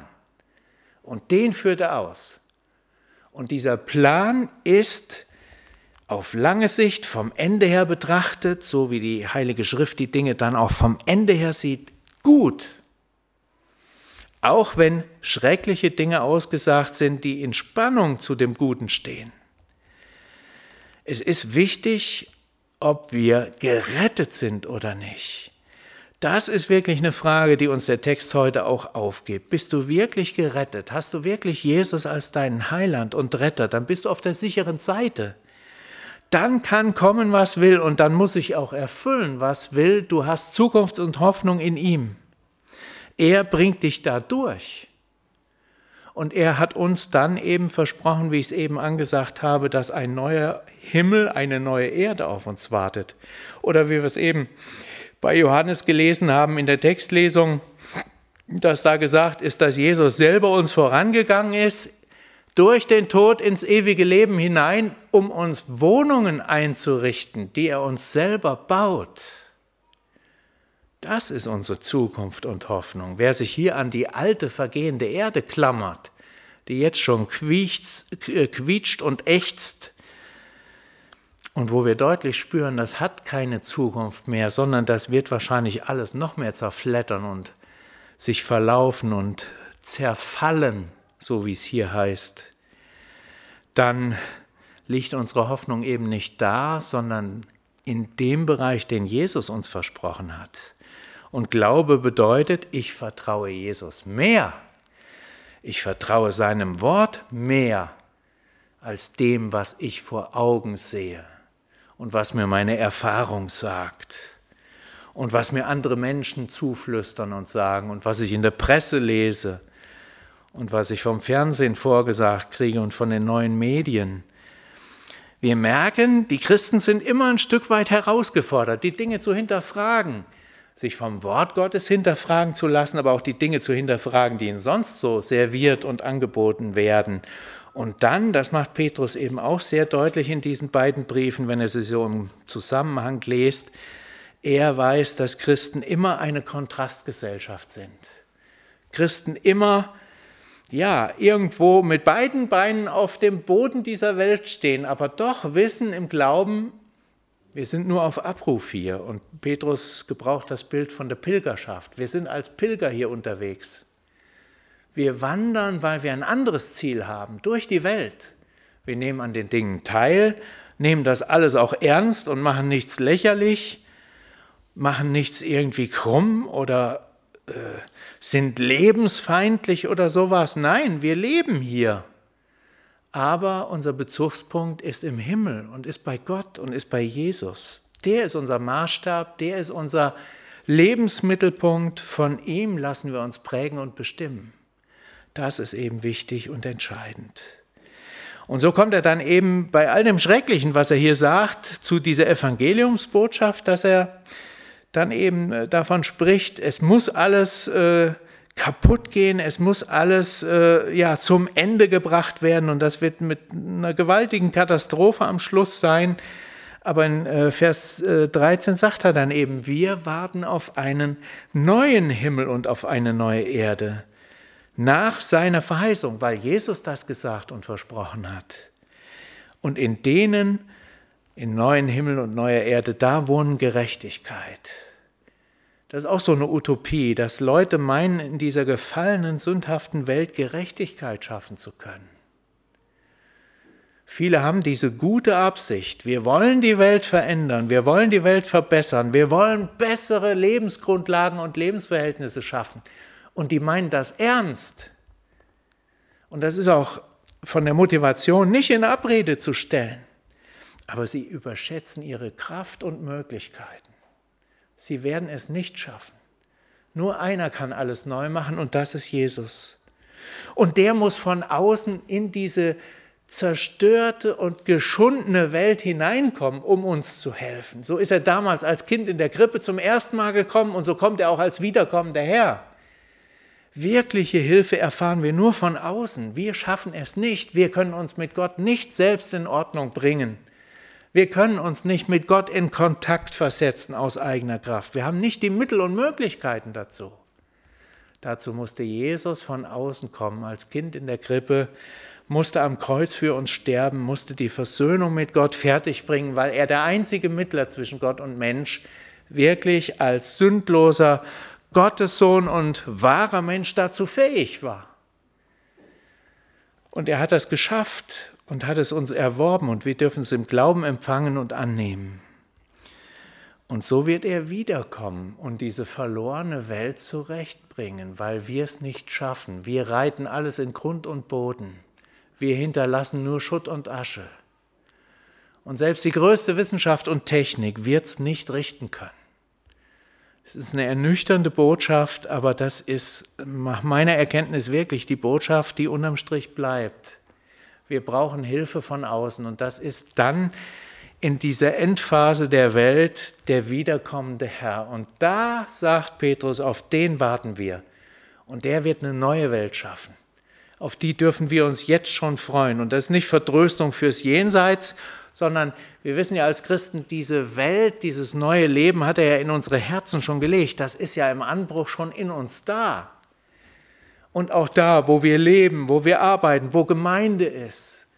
Speaker 1: Und den führt er aus. Und dieser Plan ist auf lange Sicht vom Ende her betrachtet, so wie die Heilige Schrift die Dinge dann auch vom Ende her sieht, gut auch wenn schreckliche Dinge ausgesagt sind, die in Spannung zu dem Guten stehen. Es ist wichtig, ob wir gerettet sind oder nicht. Das ist wirklich eine Frage, die uns der Text heute auch aufgibt. Bist du wirklich gerettet? Hast du wirklich Jesus als deinen Heiland und Retter? Dann bist du auf der sicheren Seite. Dann kann kommen, was will, und dann muss ich auch erfüllen, was will. Du hast Zukunft und Hoffnung in ihm. Er bringt dich da durch. Und er hat uns dann eben versprochen, wie ich es eben angesagt habe, dass ein neuer Himmel, eine neue Erde auf uns wartet. Oder wie wir es eben bei Johannes gelesen haben in der Textlesung, dass da gesagt ist, dass Jesus selber uns vorangegangen ist, durch den Tod ins ewige Leben hinein, um uns Wohnungen einzurichten, die er uns selber baut. Das ist unsere Zukunft und Hoffnung. Wer sich hier an die alte vergehende Erde klammert, die jetzt schon quietscht, äh, quietscht und ächzt, und wo wir deutlich spüren, das hat keine Zukunft mehr, sondern das wird wahrscheinlich alles noch mehr zerflettern und sich verlaufen und zerfallen, so wie es hier heißt, dann liegt unsere Hoffnung eben nicht da, sondern in dem Bereich, den Jesus uns versprochen hat. Und Glaube bedeutet, ich vertraue Jesus mehr. Ich vertraue seinem Wort mehr als dem, was ich vor Augen sehe und was mir meine Erfahrung sagt und was mir andere Menschen zuflüstern und sagen und was ich in der Presse lese und was ich vom Fernsehen vorgesagt kriege und von den neuen Medien. Wir merken, die Christen sind immer ein Stück weit herausgefordert, die Dinge zu hinterfragen, sich vom Wort Gottes hinterfragen zu lassen, aber auch die Dinge zu hinterfragen, die ihnen sonst so serviert und angeboten werden. Und dann, das macht Petrus eben auch sehr deutlich in diesen beiden Briefen, wenn er sie so im Zusammenhang liest, er weiß, dass Christen immer eine Kontrastgesellschaft sind. Christen immer, ja, irgendwo mit beiden Beinen auf dem Boden dieser Welt stehen, aber doch wissen im Glauben, wir sind nur auf Abruf hier und Petrus gebraucht das Bild von der Pilgerschaft. Wir sind als Pilger hier unterwegs. Wir wandern, weil wir ein anderes Ziel haben, durch die Welt. Wir nehmen an den Dingen teil, nehmen das alles auch ernst und machen nichts lächerlich, machen nichts irgendwie krumm oder äh, sind lebensfeindlich oder sowas. Nein, wir leben hier aber unser Bezugspunkt ist im Himmel und ist bei Gott und ist bei Jesus. Der ist unser Maßstab, der ist unser Lebensmittelpunkt. Von ihm lassen wir uns prägen und bestimmen. Das ist eben wichtig und entscheidend. Und so kommt er dann eben bei all dem Schrecklichen, was er hier sagt, zu dieser Evangeliumsbotschaft, dass er dann eben äh, davon spricht, es muss alles äh, kaputt gehen, es muss alles äh, ja, zum Ende gebracht werden und das wird mit einer gewaltigen Katastrophe am Schluss sein. Aber in äh, Vers äh, 13 sagt er dann eben, wir warten auf einen neuen Himmel und auf eine neue Erde. Nach seiner Verheißung, weil Jesus das gesagt und versprochen hat. Und in denen, in neuen Himmel und neuer Erde, da wohnen Gerechtigkeit. Das ist auch so eine Utopie, dass Leute meinen, in dieser gefallenen, sündhaften Welt Gerechtigkeit schaffen zu können. Viele haben diese gute Absicht. Wir wollen die Welt verändern, wir wollen die Welt verbessern, wir wollen bessere Lebensgrundlagen und Lebensverhältnisse schaffen. Und die meinen das ernst. Und das ist auch von der Motivation nicht in Abrede zu stellen. Aber sie überschätzen ihre Kraft und Möglichkeiten. Sie werden es nicht schaffen. Nur einer kann alles neu machen und das ist Jesus. Und der muss von außen in diese zerstörte und geschundene Welt hineinkommen, um uns zu helfen. So ist er damals als Kind in der Krippe zum ersten Mal gekommen und so kommt er auch als wiederkommender Herr. Wirkliche Hilfe erfahren wir nur von außen. Wir schaffen es nicht. Wir können uns mit Gott nicht selbst in Ordnung bringen. Wir können uns nicht mit Gott in Kontakt versetzen aus eigener Kraft. Wir haben nicht die Mittel und Möglichkeiten dazu. Dazu musste Jesus von außen kommen, als Kind in der Krippe, musste am Kreuz für uns sterben, musste die Versöhnung mit Gott fertigbringen, weil er der einzige Mittler zwischen Gott und Mensch wirklich als sündloser Gottessohn und wahrer Mensch dazu fähig war. Und er hat das geschafft und hat es uns erworben und wir dürfen es im Glauben empfangen und annehmen. Und so wird er wiederkommen und diese verlorene Welt zurechtbringen, weil wir es nicht schaffen. Wir reiten alles in Grund und Boden. Wir hinterlassen nur Schutt und Asche. Und selbst die größte Wissenschaft und Technik wird es nicht richten können. Es ist eine ernüchternde Botschaft, aber das ist nach meiner Erkenntnis wirklich die Botschaft, die unterm Strich bleibt. Wir brauchen Hilfe von außen und das ist dann in dieser Endphase der Welt der wiederkommende Herr. Und da sagt Petrus, auf den warten wir. Und der wird eine neue Welt schaffen. Auf die dürfen wir uns jetzt schon freuen. Und das ist nicht Vertröstung fürs Jenseits, sondern wir wissen ja als Christen, diese Welt, dieses neue Leben hat er ja in unsere Herzen schon gelegt. Das ist ja im Anbruch schon in uns da. Und auch da, wo wir leben, wo wir arbeiten, wo Gemeinde ist,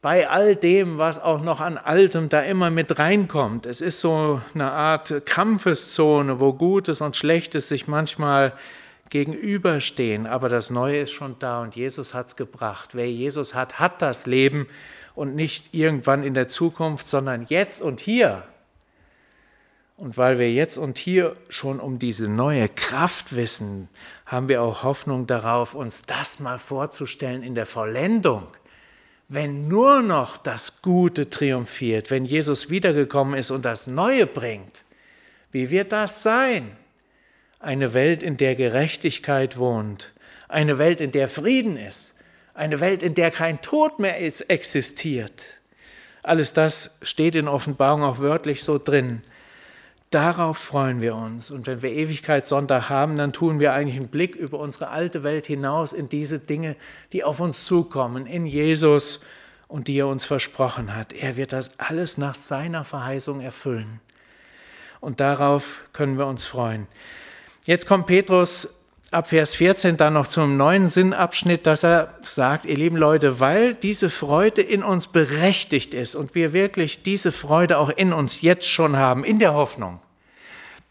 Speaker 1: bei all dem, was auch noch an Altem da immer mit reinkommt. Es ist so eine Art Kampfeszone, wo Gutes und Schlechtes sich manchmal gegenüberstehen, aber das Neue ist schon da und Jesus hat es gebracht. Wer Jesus hat, hat das Leben und nicht irgendwann in der Zukunft, sondern jetzt und hier. Und weil wir jetzt und hier schon um diese neue Kraft wissen, haben wir auch Hoffnung darauf, uns das mal vorzustellen in der Vollendung. Wenn nur noch das Gute triumphiert, wenn Jesus wiedergekommen ist und das Neue bringt, wie wird das sein? Eine Welt, in der Gerechtigkeit wohnt, eine Welt, in der Frieden ist, eine Welt, in der kein Tod mehr ist, existiert. Alles das steht in Offenbarung auch wörtlich so drin. Darauf freuen wir uns. Und wenn wir Ewigkeitssonntag haben, dann tun wir eigentlich einen Blick über unsere alte Welt hinaus in diese Dinge, die auf uns zukommen, in Jesus und die er uns versprochen hat. Er wird das alles nach seiner Verheißung erfüllen. Und darauf können wir uns freuen. Jetzt kommt Petrus ab Vers 14 dann noch zum neuen Sinnabschnitt, dass er sagt, ihr lieben Leute, weil diese Freude in uns berechtigt ist und wir wirklich diese Freude auch in uns jetzt schon haben, in der Hoffnung,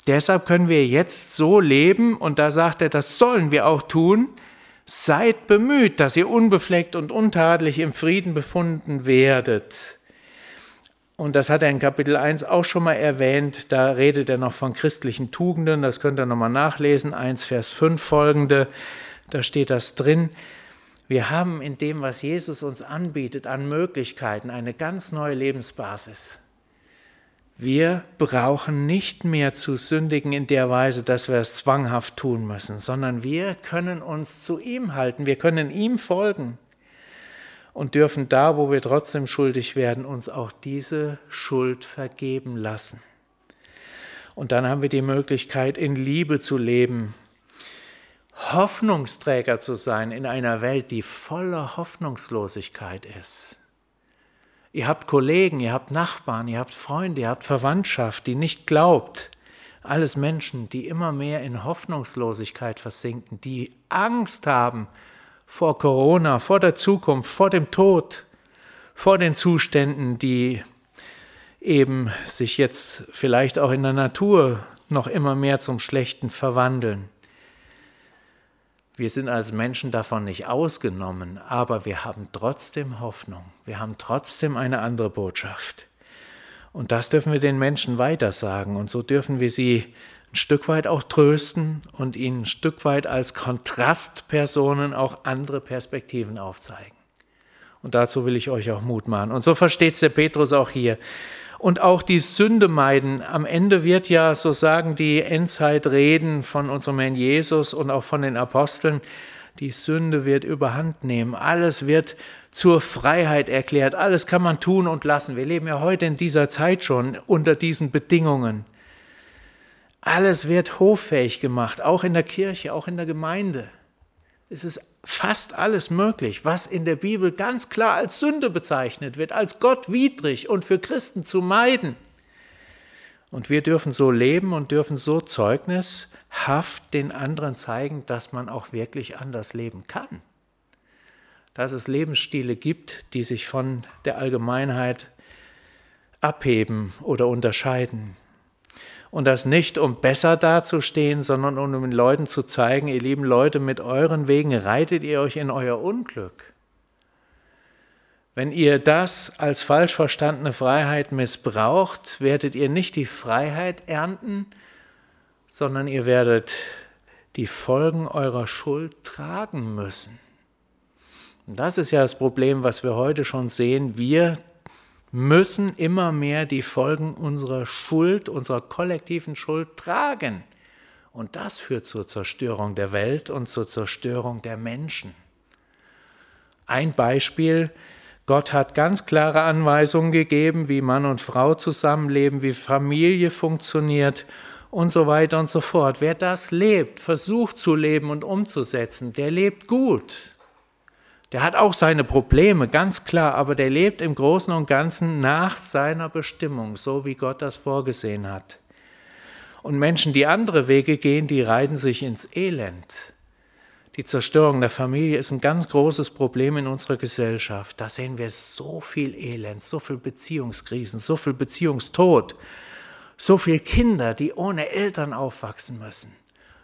Speaker 1: Deshalb können wir jetzt so leben, und da sagt er, das sollen wir auch tun, seid bemüht, dass ihr unbefleckt und untadelig im Frieden befunden werdet. Und das hat er in Kapitel 1 auch schon mal erwähnt, da redet er noch von christlichen Tugenden, das könnt ihr nochmal nachlesen, 1 Vers 5 folgende, da steht das drin. Wir haben in dem, was Jesus uns anbietet, an Möglichkeiten eine ganz neue Lebensbasis. Wir brauchen nicht mehr zu sündigen in der Weise, dass wir es zwanghaft tun müssen, sondern wir können uns zu ihm halten, wir können ihm folgen und dürfen da, wo wir trotzdem schuldig werden, uns auch diese Schuld vergeben lassen. Und dann haben wir die Möglichkeit, in Liebe zu leben, Hoffnungsträger zu sein in einer Welt, die voller Hoffnungslosigkeit ist. Ihr habt Kollegen, ihr habt Nachbarn, ihr habt Freunde, ihr habt Verwandtschaft, die nicht glaubt. Alles Menschen, die immer mehr in Hoffnungslosigkeit versinken, die Angst haben vor Corona, vor der Zukunft, vor dem Tod, vor den Zuständen, die eben sich jetzt vielleicht auch in der Natur noch immer mehr zum Schlechten verwandeln. Wir sind als Menschen davon nicht ausgenommen, aber wir haben trotzdem Hoffnung. Wir haben trotzdem eine andere Botschaft. Und das dürfen wir den Menschen weitersagen. Und so dürfen wir sie ein Stück weit auch trösten und ihnen ein Stück weit als Kontrastpersonen auch andere Perspektiven aufzeigen. Und dazu will ich euch auch Mut machen. Und so versteht es der Petrus auch hier und auch die Sünde meiden. Am Ende wird ja, so sagen die Endzeitreden von unserem Herrn Jesus und auch von den Aposteln, die Sünde wird überhand nehmen. Alles wird zur Freiheit erklärt. Alles kann man tun und lassen. Wir leben ja heute in dieser Zeit schon unter diesen Bedingungen. Alles wird hoffähig gemacht, auch in der Kirche, auch in der Gemeinde. Es ist fast alles möglich, was in der Bibel ganz klar als Sünde bezeichnet wird, als gottwidrig und für Christen zu meiden. Und wir dürfen so leben und dürfen so zeugnishaft den anderen zeigen, dass man auch wirklich anders leben kann. Dass es Lebensstile gibt, die sich von der Allgemeinheit abheben oder unterscheiden. Und das nicht, um besser dazustehen, sondern um den Leuten zu zeigen, ihr lieben Leute, mit euren Wegen reitet ihr euch in euer Unglück. Wenn ihr das als falsch verstandene Freiheit missbraucht, werdet ihr nicht die Freiheit ernten, sondern ihr werdet die Folgen eurer Schuld tragen müssen. Und das ist ja das Problem, was wir heute schon sehen. Wir müssen immer mehr die Folgen unserer Schuld, unserer kollektiven Schuld tragen. Und das führt zur Zerstörung der Welt und zur Zerstörung der Menschen. Ein Beispiel, Gott hat ganz klare Anweisungen gegeben, wie Mann und Frau zusammenleben, wie Familie funktioniert und so weiter und so fort. Wer das lebt, versucht zu leben und umzusetzen, der lebt gut. Der hat auch seine Probleme, ganz klar, aber der lebt im Großen und Ganzen nach seiner Bestimmung, so wie Gott das vorgesehen hat. Und Menschen, die andere Wege gehen, die reiten sich ins Elend. Die Zerstörung der Familie ist ein ganz großes Problem in unserer Gesellschaft. Da sehen wir so viel Elend, so viel Beziehungskrisen, so viel Beziehungstod, so viele Kinder, die ohne Eltern aufwachsen müssen,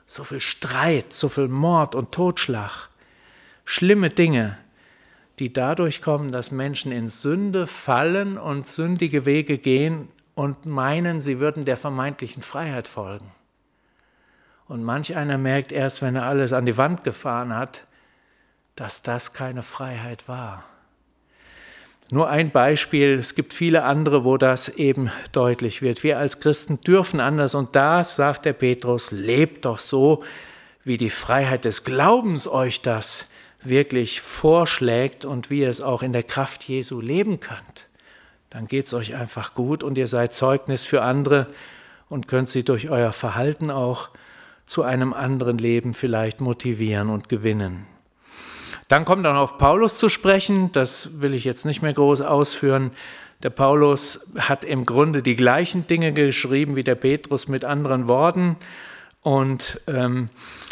Speaker 1: so viel Streit, so viel Mord und Totschlag schlimme Dinge, die dadurch kommen, dass Menschen in Sünde fallen und sündige Wege gehen und meinen, sie würden der vermeintlichen Freiheit folgen. Und manch einer merkt erst, wenn er alles an die Wand gefahren hat, dass das keine Freiheit war. Nur ein Beispiel, es gibt viele andere, wo das eben deutlich wird. Wir als Christen dürfen anders und da sagt der Petrus, lebt doch so, wie die Freiheit des Glaubens euch das wirklich vorschlägt und wie ihr es auch in der Kraft Jesu leben könnt, dann geht es euch einfach gut und ihr seid Zeugnis für andere und könnt sie durch euer Verhalten auch zu einem anderen Leben vielleicht motivieren und gewinnen. Dann kommt dann auf Paulus zu sprechen, das will ich jetzt nicht mehr groß ausführen. Der Paulus hat im Grunde die gleichen Dinge geschrieben wie der Petrus mit anderen Worten und ähm,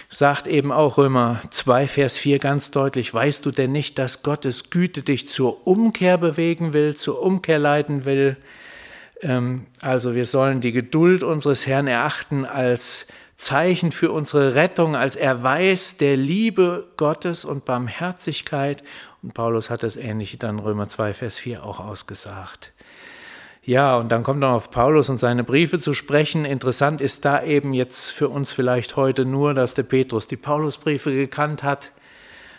Speaker 1: sagt eben auch Römer 2, Vers 4 ganz deutlich, weißt du denn nicht, dass Gottes Güte dich zur Umkehr bewegen will, zur Umkehr leiten will? Ähm, also wir sollen die Geduld unseres Herrn erachten als Zeichen für unsere Rettung, als Erweis der Liebe Gottes und Barmherzigkeit. Und Paulus hat das ähnliche dann Römer 2, Vers 4 auch ausgesagt. Ja, und dann kommt noch auf Paulus und seine Briefe zu sprechen. Interessant ist da eben jetzt für uns vielleicht heute nur, dass der Petrus die Paulusbriefe gekannt hat.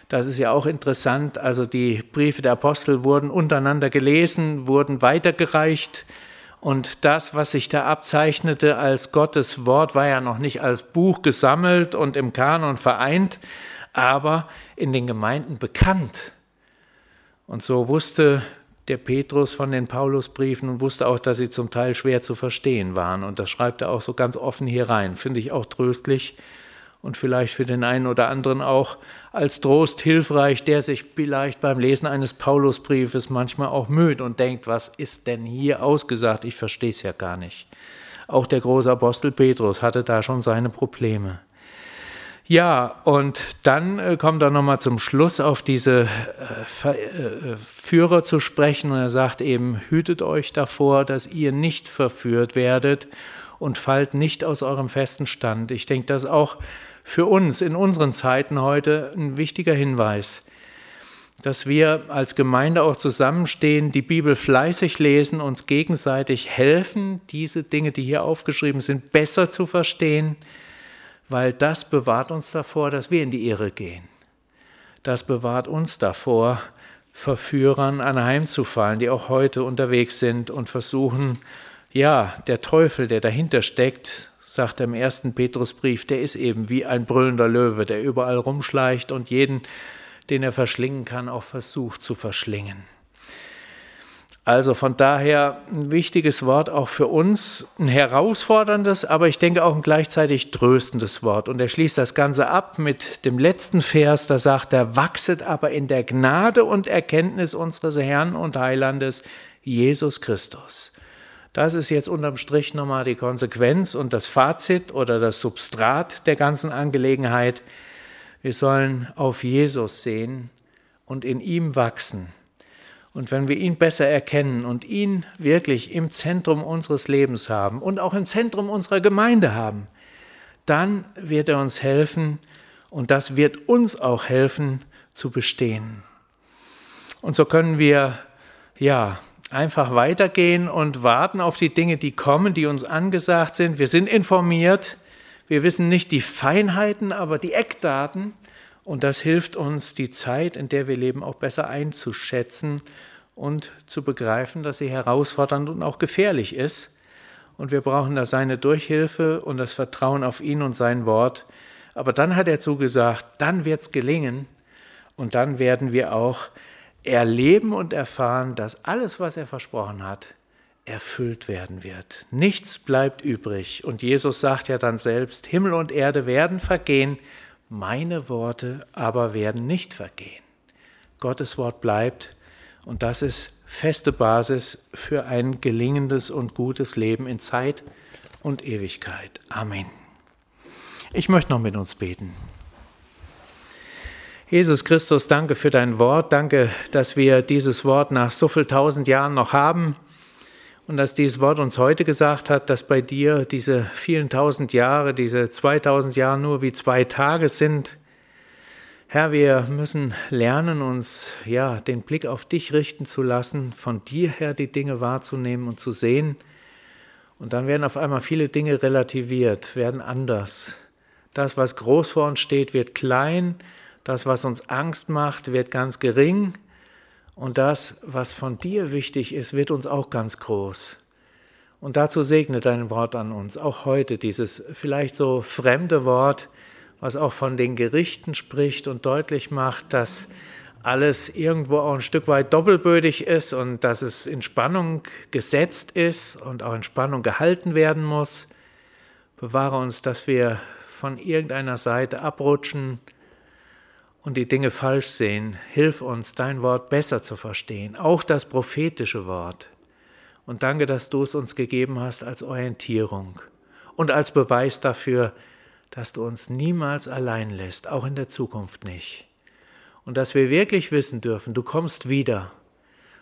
Speaker 1: Das ist ja auch interessant. Also die Briefe der Apostel wurden untereinander gelesen, wurden weitergereicht. Und das, was sich da abzeichnete als Gottes Wort, war ja noch nicht als Buch gesammelt und im Kanon vereint, aber in den Gemeinden bekannt. Und so wusste der Petrus von den Paulusbriefen und wusste auch, dass sie zum Teil schwer zu verstehen waren. Und das schreibt er auch so ganz offen hier rein. Finde ich auch tröstlich und vielleicht für den einen oder anderen auch als Trost hilfreich, der sich vielleicht beim Lesen eines Paulusbriefes manchmal auch müht und denkt, was ist denn hier ausgesagt? Ich verstehe es ja gar nicht. Auch der große Apostel Petrus hatte da schon seine Probleme. Ja, und dann äh, kommt er nochmal zum Schluss auf diese äh, äh, Führer zu sprechen und er sagt eben, hütet euch davor, dass ihr nicht verführt werdet und fallt nicht aus eurem festen Stand. Ich denke, das ist auch für uns in unseren Zeiten heute ein wichtiger Hinweis, dass wir als Gemeinde auch zusammenstehen, die Bibel fleißig lesen, uns gegenseitig helfen, diese Dinge, die hier aufgeschrieben sind, besser zu verstehen, weil das bewahrt uns davor, dass wir in die Irre gehen. Das bewahrt uns davor, Verführern anheimzufallen, die auch heute unterwegs sind und versuchen, ja, der Teufel, der dahinter steckt, sagt er im ersten Petrusbrief, der ist eben wie ein brüllender Löwe, der überall rumschleicht und jeden, den er verschlingen kann, auch versucht zu verschlingen. Also von daher ein wichtiges Wort auch für uns, ein herausforderndes, aber ich denke auch ein gleichzeitig tröstendes Wort. Und er schließt das Ganze ab mit dem letzten Vers, da sagt er, wachset aber in der Gnade und Erkenntnis unseres Herrn und Heilandes Jesus Christus. Das ist jetzt unterm Strich nochmal die Konsequenz und das Fazit oder das Substrat der ganzen Angelegenheit. Wir sollen auf Jesus sehen und in ihm wachsen und wenn wir ihn besser erkennen und ihn wirklich im Zentrum unseres Lebens haben und auch im Zentrum unserer Gemeinde haben, dann wird er uns helfen und das wird uns auch helfen zu bestehen. Und so können wir ja einfach weitergehen und warten auf die Dinge, die kommen, die uns angesagt sind. Wir sind informiert, wir wissen nicht die Feinheiten, aber die Eckdaten. Und das hilft uns, die Zeit, in der wir leben, auch besser einzuschätzen und zu begreifen, dass sie herausfordernd und auch gefährlich ist. Und wir brauchen da seine Durchhilfe und das Vertrauen auf ihn und sein Wort. Aber dann hat er zugesagt, dann wird es gelingen und dann werden wir auch erleben und erfahren, dass alles, was er versprochen hat, erfüllt werden wird. Nichts bleibt übrig. Und Jesus sagt ja dann selbst, Himmel und Erde werden vergehen, meine Worte aber werden nicht vergehen. Gottes Wort bleibt und das ist feste Basis für ein gelingendes und gutes Leben in Zeit und Ewigkeit. Amen. Ich möchte noch mit uns beten. Jesus Christus, danke für dein Wort. Danke, dass wir dieses Wort nach so viel tausend Jahren noch haben und dass dieses Wort uns heute gesagt hat, dass bei dir diese vielen tausend Jahre, diese 2000 Jahre nur wie zwei Tage sind Herr, wir müssen lernen, uns ja den Blick auf dich richten zu lassen, von dir her die Dinge wahrzunehmen und zu sehen. Und dann werden auf einmal viele Dinge relativiert, werden anders. Das, was groß vor uns steht, wird klein. Das, was uns Angst macht, wird ganz gering. Und das, was von dir wichtig ist, wird uns auch ganz groß. Und dazu segne dein Wort an uns, auch heute dieses vielleicht so fremde Wort, was auch von den Gerichten spricht und deutlich macht, dass alles irgendwo auch ein Stück weit doppelbödig ist und dass es in Spannung gesetzt ist und auch in Spannung gehalten werden muss. Bewahre uns, dass wir von irgendeiner Seite abrutschen und die Dinge falsch sehen. Hilf uns, dein Wort besser zu verstehen, auch das prophetische Wort. Und danke, dass du es uns gegeben hast als Orientierung und als Beweis dafür, dass du uns niemals allein lässt, auch in der Zukunft nicht. Und dass wir wirklich wissen dürfen, du kommst wieder.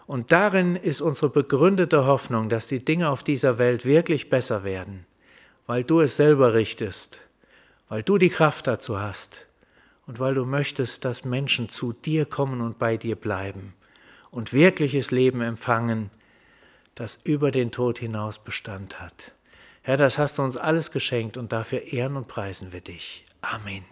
Speaker 1: Und darin ist unsere begründete Hoffnung, dass die Dinge auf dieser Welt wirklich besser werden, weil du es selber richtest, weil du die Kraft dazu hast und weil du möchtest, dass Menschen zu dir kommen und bei dir bleiben und wirkliches Leben empfangen, das über den Tod hinaus Bestand hat. Herr, das hast du uns alles geschenkt und dafür ehren und preisen wir dich. Amen.